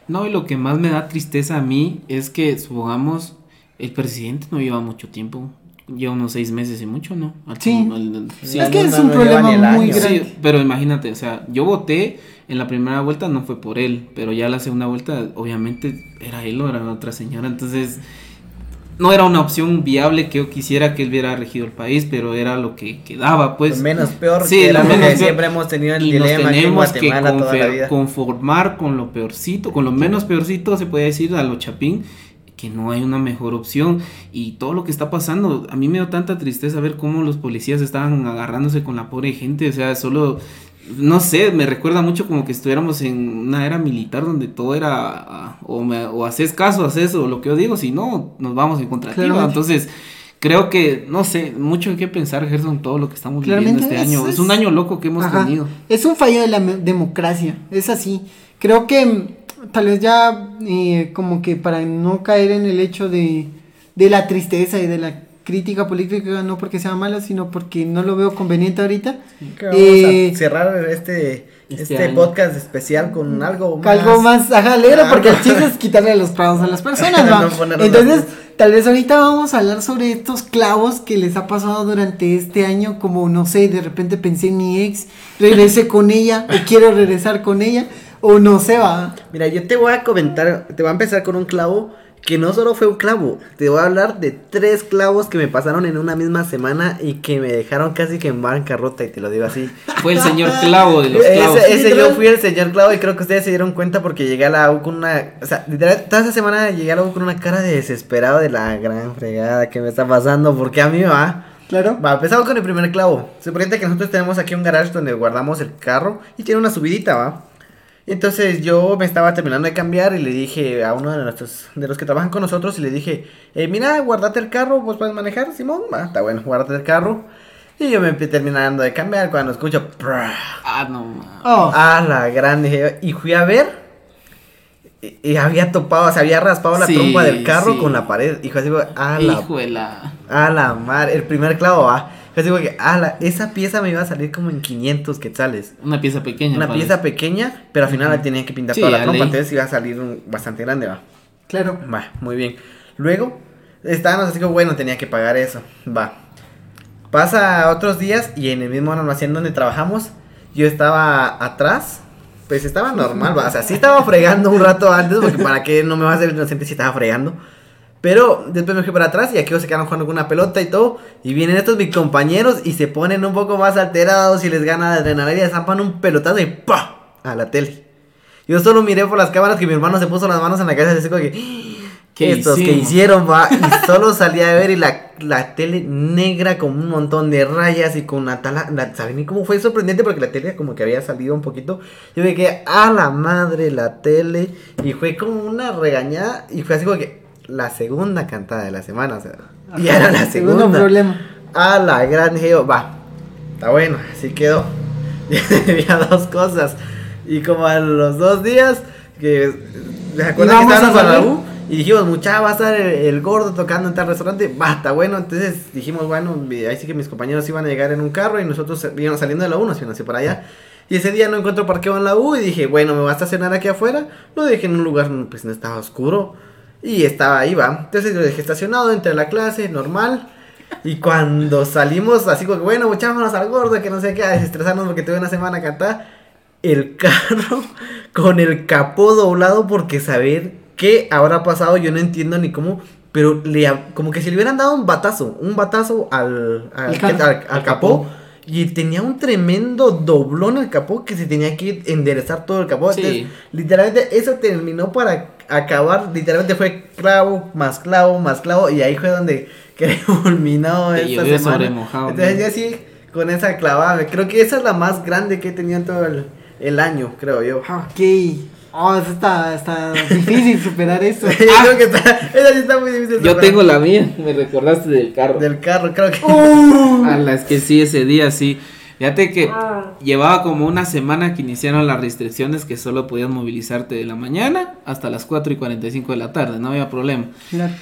No, y lo que más me da tristeza a mí es que, supongamos, el presidente no lleva mucho tiempo. Lleva unos seis meses y mucho, ¿no? Al- Sí. al- sí. Es que no- es no un problema muy grande. Sí, pero imagínate, o sea, yo voté en la primera vuelta, no fue por él, pero ya la segunda vuelta, obviamente, era él o era otra señora, entonces no era una opción viable que yo quisiera que él hubiera regido el país, pero era lo que quedaba, pues. Lo menos peor Sí, que lo menos que siempre hemos tenido el y nos dilema en tenemos que toda la vida. conformar con lo peorcito, con lo menos peorcito, se puede decir, a lo chapín, que no hay una mejor opción. Y todo lo que está pasando, a mí me dio tanta tristeza ver cómo los policías estaban agarrándose con la pobre gente, o sea, solo... No sé, me recuerda mucho como que estuviéramos en una era militar donde todo era o, me, o haces caso, haces o lo que yo digo, si no, nos vamos en. Claramente. Entonces, creo que, no sé, mucho hay que pensar, Gerson, todo lo que estamos viviendo este es- año. Es, es- un año loco que hemos Ajá. tenido. Es un fallo de la democracia, es así. Creo que mm, tal vez ya eh, como que para no caer en el hecho de, de la tristeza y de la crítica política, no porque sea mala, sino porque no lo veo conveniente ahorita. Vamos Eh, a cerrar este, Este este, podcast especial con algo más. Algo más, ajá, alegre, porque el chiste es quitarle los clavos a las personas, ¿va? No ponerlos Entonces, tal vez ahorita vamos a hablar sobre estos clavos que les ha pasado durante este año, como, no sé, de repente pensé en mi ex, regresé con ella, o quiero regresar con ella, o no sé, va. Mira, yo te voy a comentar, te voy a empezar con un clavo que no solo fue un clavo, te voy a hablar de tres clavos que me pasaron en una misma semana y que me dejaron casi que en bancarrota y te lo digo así. Fue el señor clavo de los clavos. Ese, ese yo fui el señor clavo y creo que ustedes se dieron cuenta porque llegué a la U con una, o sea, literal, toda esa semana llegué a la U con una cara de desesperado de la gran fregada que me está pasando porque a mí me va. Claro. Va, empezamos con el primer clavo. Se presenta que nosotros tenemos aquí un garage donde guardamos el carro y tiene una subidita, ¿va? Entonces yo me estaba terminando de cambiar y le dije a uno de nuestros, de los que trabajan con nosotros y le dije, eh, mira, guardate el carro, vos puedes manejar, Simón, va, está bueno, guardate el carro. Y yo me empecé terminando de cambiar cuando escucho. Ah, no. Oh, a la grande, y fui a ver y, y había topado, se había raspado la Sí, trompa del carro sí. con la pared. Hijo, así, güey, a la de la. a la madre, el primer clavo va. Yo digo que, a la, esa pieza me iba a salir como en 500 quetzales. Una pieza pequeña. Una pieza pequeña, pero al final la tenían que pintar Sí, toda la trompa, entonces iba a salir un- bastante grande, va. claro. Va, muy bien. Luego, estábamos así como, bueno, tenía que pagar eso. Va. Pasa otros días y en el mismo almacén donde trabajamos, yo estaba atrás. Pues estaba normal, va. O sea, sí estaba fregando un rato antes, porque para qué no me va a hacer inocente si estaba fregando. Pero después me fui para atrás y aquí se quedaron jugando con una pelota y todo. Y vienen estos mis compañeros y se ponen un poco más alterados y les gana la adrenalina y zampan un pelotazo y ¡pa! a la tele. Yo solo miré por las cámaras que mi hermano se puso las manos en la cabeza y así como que. ¿Qué estos que hicieron, va. Y solo salía a ver y la, la tele negra con un montón de rayas y con una tala. La, ¿Saben cómo fue sorprendente? Porque la tele como que había salido un poquito. Yo me quedé a la madre la tele. Y fue como una regañada. Y fue así como que la segunda cantada de la semana. O sea, y era la segunda. problema. A la gran geo, va. Está bueno, así quedó. Había dos cosas. Y como a los dos días, que ¿se acuerdan que Íbamos estábamos a la. U? Y dijimos, mucha va a estar el, el gordo tocando en tal restaurante. Va, está bueno. Entonces dijimos, bueno, ahí sí que mis compañeros iban a llegar en un carro y nosotros íbamos saliendo de la U, nos iban hacia para allá. Y ese día no encuentro parqueo en la U y dije, bueno, me voy a estacionar aquí afuera. Lo dejé en un lugar, pues no estaba oscuro. Y estaba ahí, va. Entonces lo dejé estacionado, entré a la clase, normal. Y cuando salimos, así como que, bueno, muchámonos al gordo, que no sé qué, a desestresarnos porque tuve una semana a cantar. El carro con el capó doblado porque saber qué habrá pasado, yo no entiendo ni cómo. Pero le, como que si le hubieran dado un batazo, un batazo al, al, Al carro. al- al capó. Y tenía un tremendo doblón el capó que se tenía que enderezar todo el capó. Sí. Entonces, literalmente eso terminó para acabar. Literalmente fue clavo, más clavo, más clavo. Y ahí fue donde Te esta semana. mojado, Entonces ya sí, con esa clavada. Creo que esa es la más grande que he tenido en todo el, el año, creo yo. Ok. Oh, eso está, está difícil superar eso. Yo creo que está, esa sí está muy difícil. de Yo superar. tengo la mía, me recordaste del carro. Del carro, creo que. Uh, A la es que sí, ese día sí. Fíjate que llevaba como una semana que iniciaron las restricciones que solo podías movilizarte de la mañana hasta las 4 y 45 de la tarde, no había problema. claro.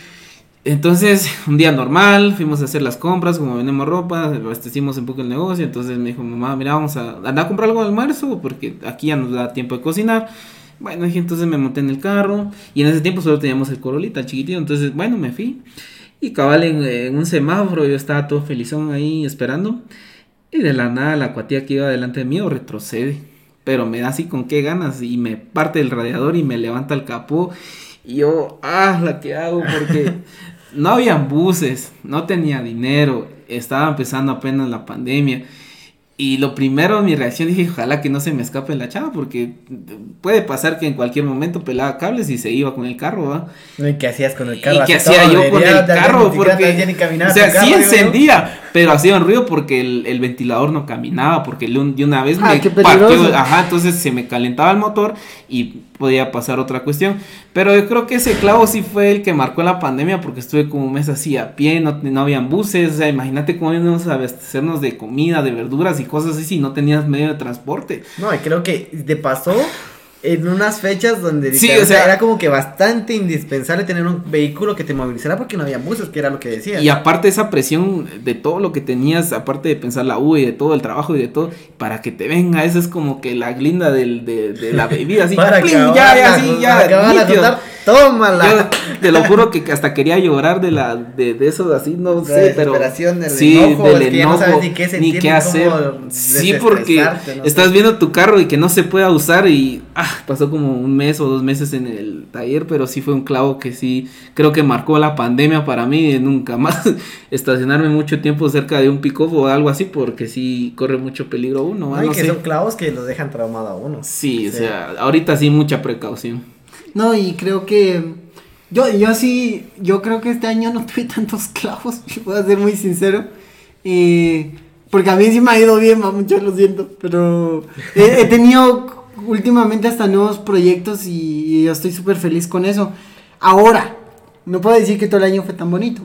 Entonces, un día normal, fuimos a hacer las compras, como vendemos ropa, abastecimos un poco el negocio, entonces me dijo, mamá, mira, vamos a andar a comprar algo de almuerzo, porque aquí ya nos da tiempo de cocinar. Bueno, dije, entonces me monté en el carro, y en ese tiempo solo teníamos el Corolita, el chiquitito, entonces, bueno, me fui. Y cabal en, en un semáforo, yo estaba todo felizón ahí esperando, y de la nada la cuatía que iba delante de mí retrocede, pero me da así con qué ganas, y me parte el radiador y me levanta el capó, y yo, ah, la que hago, porque no habían buses, no tenía dinero, estaba empezando apenas la pandemia. Y lo primero, mi reacción, dije, ojalá que no se me escape la chava, porque puede pasar que en cualquier momento pelaba cables y se iba con el carro, ¿va? ¿Y qué hacías con el carro? ¿Y qué hacía yo con el carro? Porque, o sea, sí encendía, pero hacía un ruido porque el, el ventilador no caminaba, porque de una vez Ah, me qué partió, ajá, entonces se me calentaba el motor y podía pasar otra cuestión. Pero yo creo que ese clavo sí fue el que marcó la pandemia porque estuve como un mes así a pie, no, no habían buses, o sea, imagínate cómo íbamos a abastecernos de comida, de verduras y cosas así si no tenías medio de transporte. No, y creo que te pasó en unas fechas donde Sí, o sea- era como que bastante indispensable tener un vehículo que te movilizara porque no había buses, que era lo que decías. Y aparte esa presión de todo lo que tenías, aparte de pensar la U y de todo el trabajo y de todo, para que te venga, esa es como que la glinda del, de, de la bebida, así, para ¡plin! acabar ya, ya, sí, ya, nítido. juntar, tómala. Yo te lo juro que hasta quería llorar de la de, de eso así, no La sé, pero del sí, enojo, del que ya no enojo, sabes ni qué sentir, ni cómo hacer. Sí, porque no estás viendo tu carro y que no se pueda usar y ah, pasó como un mes o dos meses en el taller, pero sí fue un clavo que sí creo que marcó la pandemia para mí, de nunca más estacionarme mucho tiempo cerca de un pick o algo así porque sí corre mucho peligro uno, ah, No, que sé. son clavos que los dejan traumado a uno. Sí, o sea, ahorita sí mucha precaución. No, y creo que yo, yo sí, yo creo que este año no tuve tantos clavos, voy a ser muy sincero. Eh, porque a mí sí me ha ido bien, va mucho, lo siento. Pero he, he tenido últimamente hasta nuevos proyectos y, y yo estoy súper feliz con eso. Ahora, no puedo decir que todo el año fue tan bonito.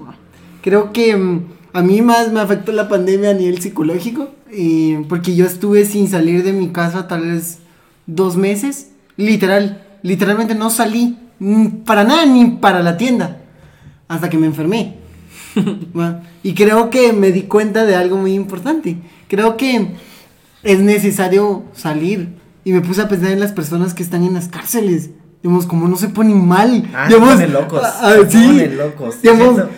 Creo que mm, a mí más me afectó la pandemia a nivel psicológico. eh, porque yo estuve sin salir de mi casa tal vez dos meses. Literal, literalmente no salí mm, para nada ni para la tienda. Hasta que me enfermé. Y creo que me di cuenta de algo muy importante. Creo que es necesario salir. Y me puse a pensar en las personas que están en las cárceles. Digamos, como no se ponen mal. Ah, se digamos, ponen locos, ah, ah, se sí. ponen locos. Digamos, Eso.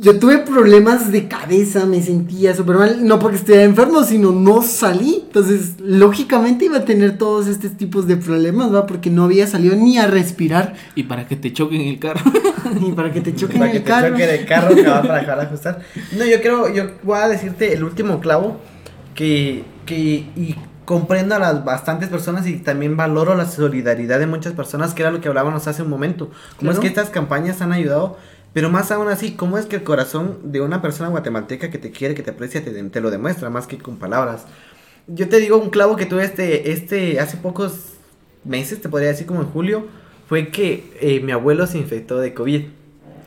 yo tuve problemas de cabeza, me sentía súper mal. No porque estuviera enfermo, sino no salí. Entonces, lógicamente iba a tener todos estos tipos de problemas, ¿va? Porque no había salido ni a respirar. Y para que te choquen el carro. Ni para que te choquen para que el te carro. choque el carro que va para dejar de ajustar. No, yo creo, yo voy a decirte el último clavo que, que y comprendo a las bastantes personas y también valoro la solidaridad de muchas personas, que era lo que hablábamos hace un momento. Cómo es Claro. que estas campañas han ayudado, pero más aún así, cómo es que el corazón de una persona guatemalteca que te quiere, que te aprecia, te, te lo demuestra más que con palabras. Yo te digo un clavo que tuve este, este, hace pocos meses, te podría decir como en julio, fue que eh, mi abuelo se infectó de COVID.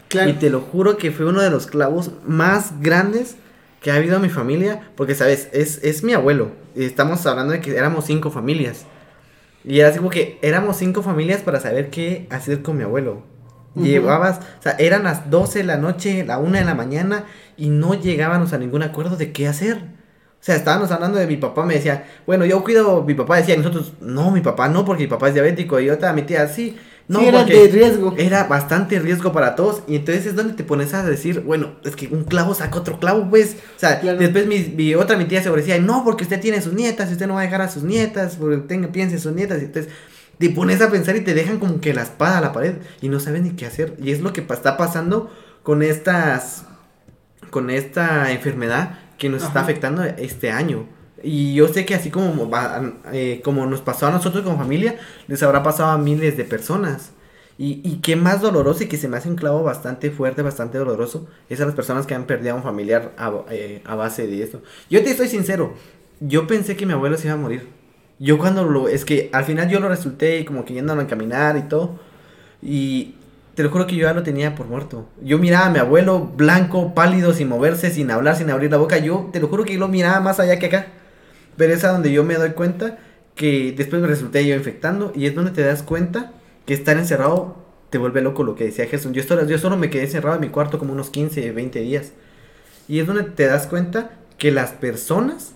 Claro. Y te lo juro que fue uno de los clavos más grandes que ha habido en mi familia, porque sabes, es, es mi abuelo. Estamos hablando de que éramos cinco familias. Y era así como que éramos cinco familias para saber qué hacer con mi abuelo. Ujú. Llevabas, o sea, eran las 12 de la noche, la 1 de la mañana, y no llegábamos a ningún acuerdo de qué hacer. O sea, estábamos hablando de mi papá, me decía, bueno, yo cuido, mi papá decía, nosotros, no, mi papá no, porque mi papá es diabético, y otra, mi tía, sí. No, Sí, era de riesgo. Era bastante riesgo para todos. Y entonces es donde te pones a decir, bueno, es que un clavo saca otro clavo, pues. O sea, Claro. después mi, mi otra mi tía se decía, no, porque usted tiene sus nietas, usted no va a dejar a sus nietas, porque tenga, piense en sus nietas. Y entonces te pones a pensar y te dejan como que la espada a la pared y no sabes ni qué hacer. Y es lo que está pasando con estas, con esta enfermedad que nos está afectando este año. Y yo sé que así como, eh, como nos pasó a nosotros como familia, les habrá pasado a miles de personas. Y, y qué más doloroso y que se me hace un clavo bastante fuerte, bastante doloroso, es a las personas que han perdido a un familiar a, eh, a base de esto. Yo te estoy sincero, yo pensé que mi abuelo se iba a morir. Yo cuando lo, es que al final yo lo resulté como que yéndolo a caminar y todo. Y te lo juro que yo ya lo tenía por muerto. Yo miraba a mi abuelo blanco, pálido, sin moverse, sin hablar, sin abrir la boca. Yo te lo juro que lo miraba más allá que acá. Pero es a donde yo me doy cuenta que después me resulté yo infectando. Y es donde te das cuenta que estar encerrado te vuelve loco lo que decía Jesús. Yo solo, yo solo me quedé encerrado en mi cuarto como unos 15, 20 días. Y es donde te das cuenta que las personas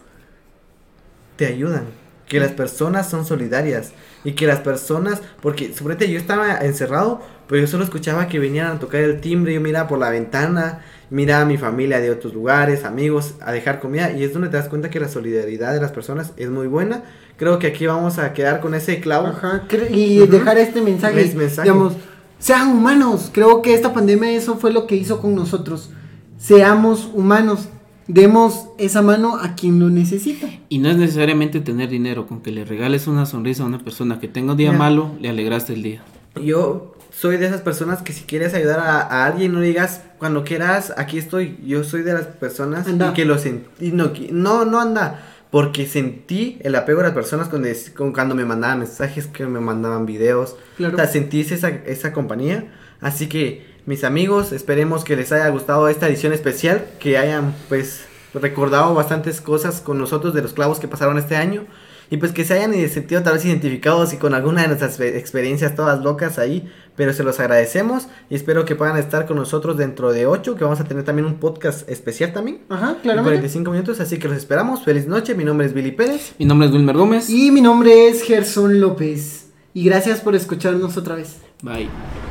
te ayudan. Que las personas son solidarias. Y que las personas, porque sobre yo estaba encerrado, pero yo solo escuchaba que venían a tocar el timbre, yo miraba por la ventana, miraba a mi familia de otros lugares, amigos, a dejar comida, y es donde te das cuenta que la solidaridad de las personas es muy buena. Creo que aquí vamos a quedar con ese clavo. Ajá, y Ujú. dejar este mensaje, Es mensaje. digamos, sean humanos. Creo que esta pandemia eso fue lo que hizo con nosotros. Seamos humanos. Demos esa mano a quien lo necesita. Y no es necesariamente tener dinero, con que le regales una sonrisa a una persona que tenga un día Ya. malo, le alegraste el día. Yo soy de esas personas que si quieres ayudar a, a alguien, no digas cuando quieras, aquí estoy. Yo soy de las personas Anda. y que lo sentí. No, no, no anda. Porque sentí el apego de las personas con- cuando me mandaban mensajes, que me mandaban videos. Claro. O sea, sentí esa, esa compañía. Así que, mis amigos, esperemos que les haya gustado esta edición especial. Que hayan, pues, recordado bastantes cosas con nosotros de los clavos que pasaron este año. Y pues que se hayan sentido tal vez identificados y con alguna de nuestras experiencias todas locas ahí. Pero se los agradecemos y espero que puedan estar con nosotros dentro de 8, que vamos a tener también un podcast especial también. Ajá, En claramente. 45 minutos, así que los esperamos. Feliz noche, mi nombre es Billy Pérez. Mi nombre es Wilmer Gómez. Y mi nombre es Gerson López. Y gracias por escucharnos otra vez. Bye.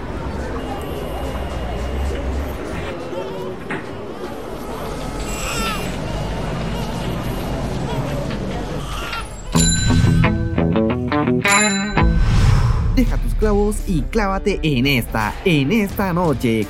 Clavos y clávate en esta, en esta noche.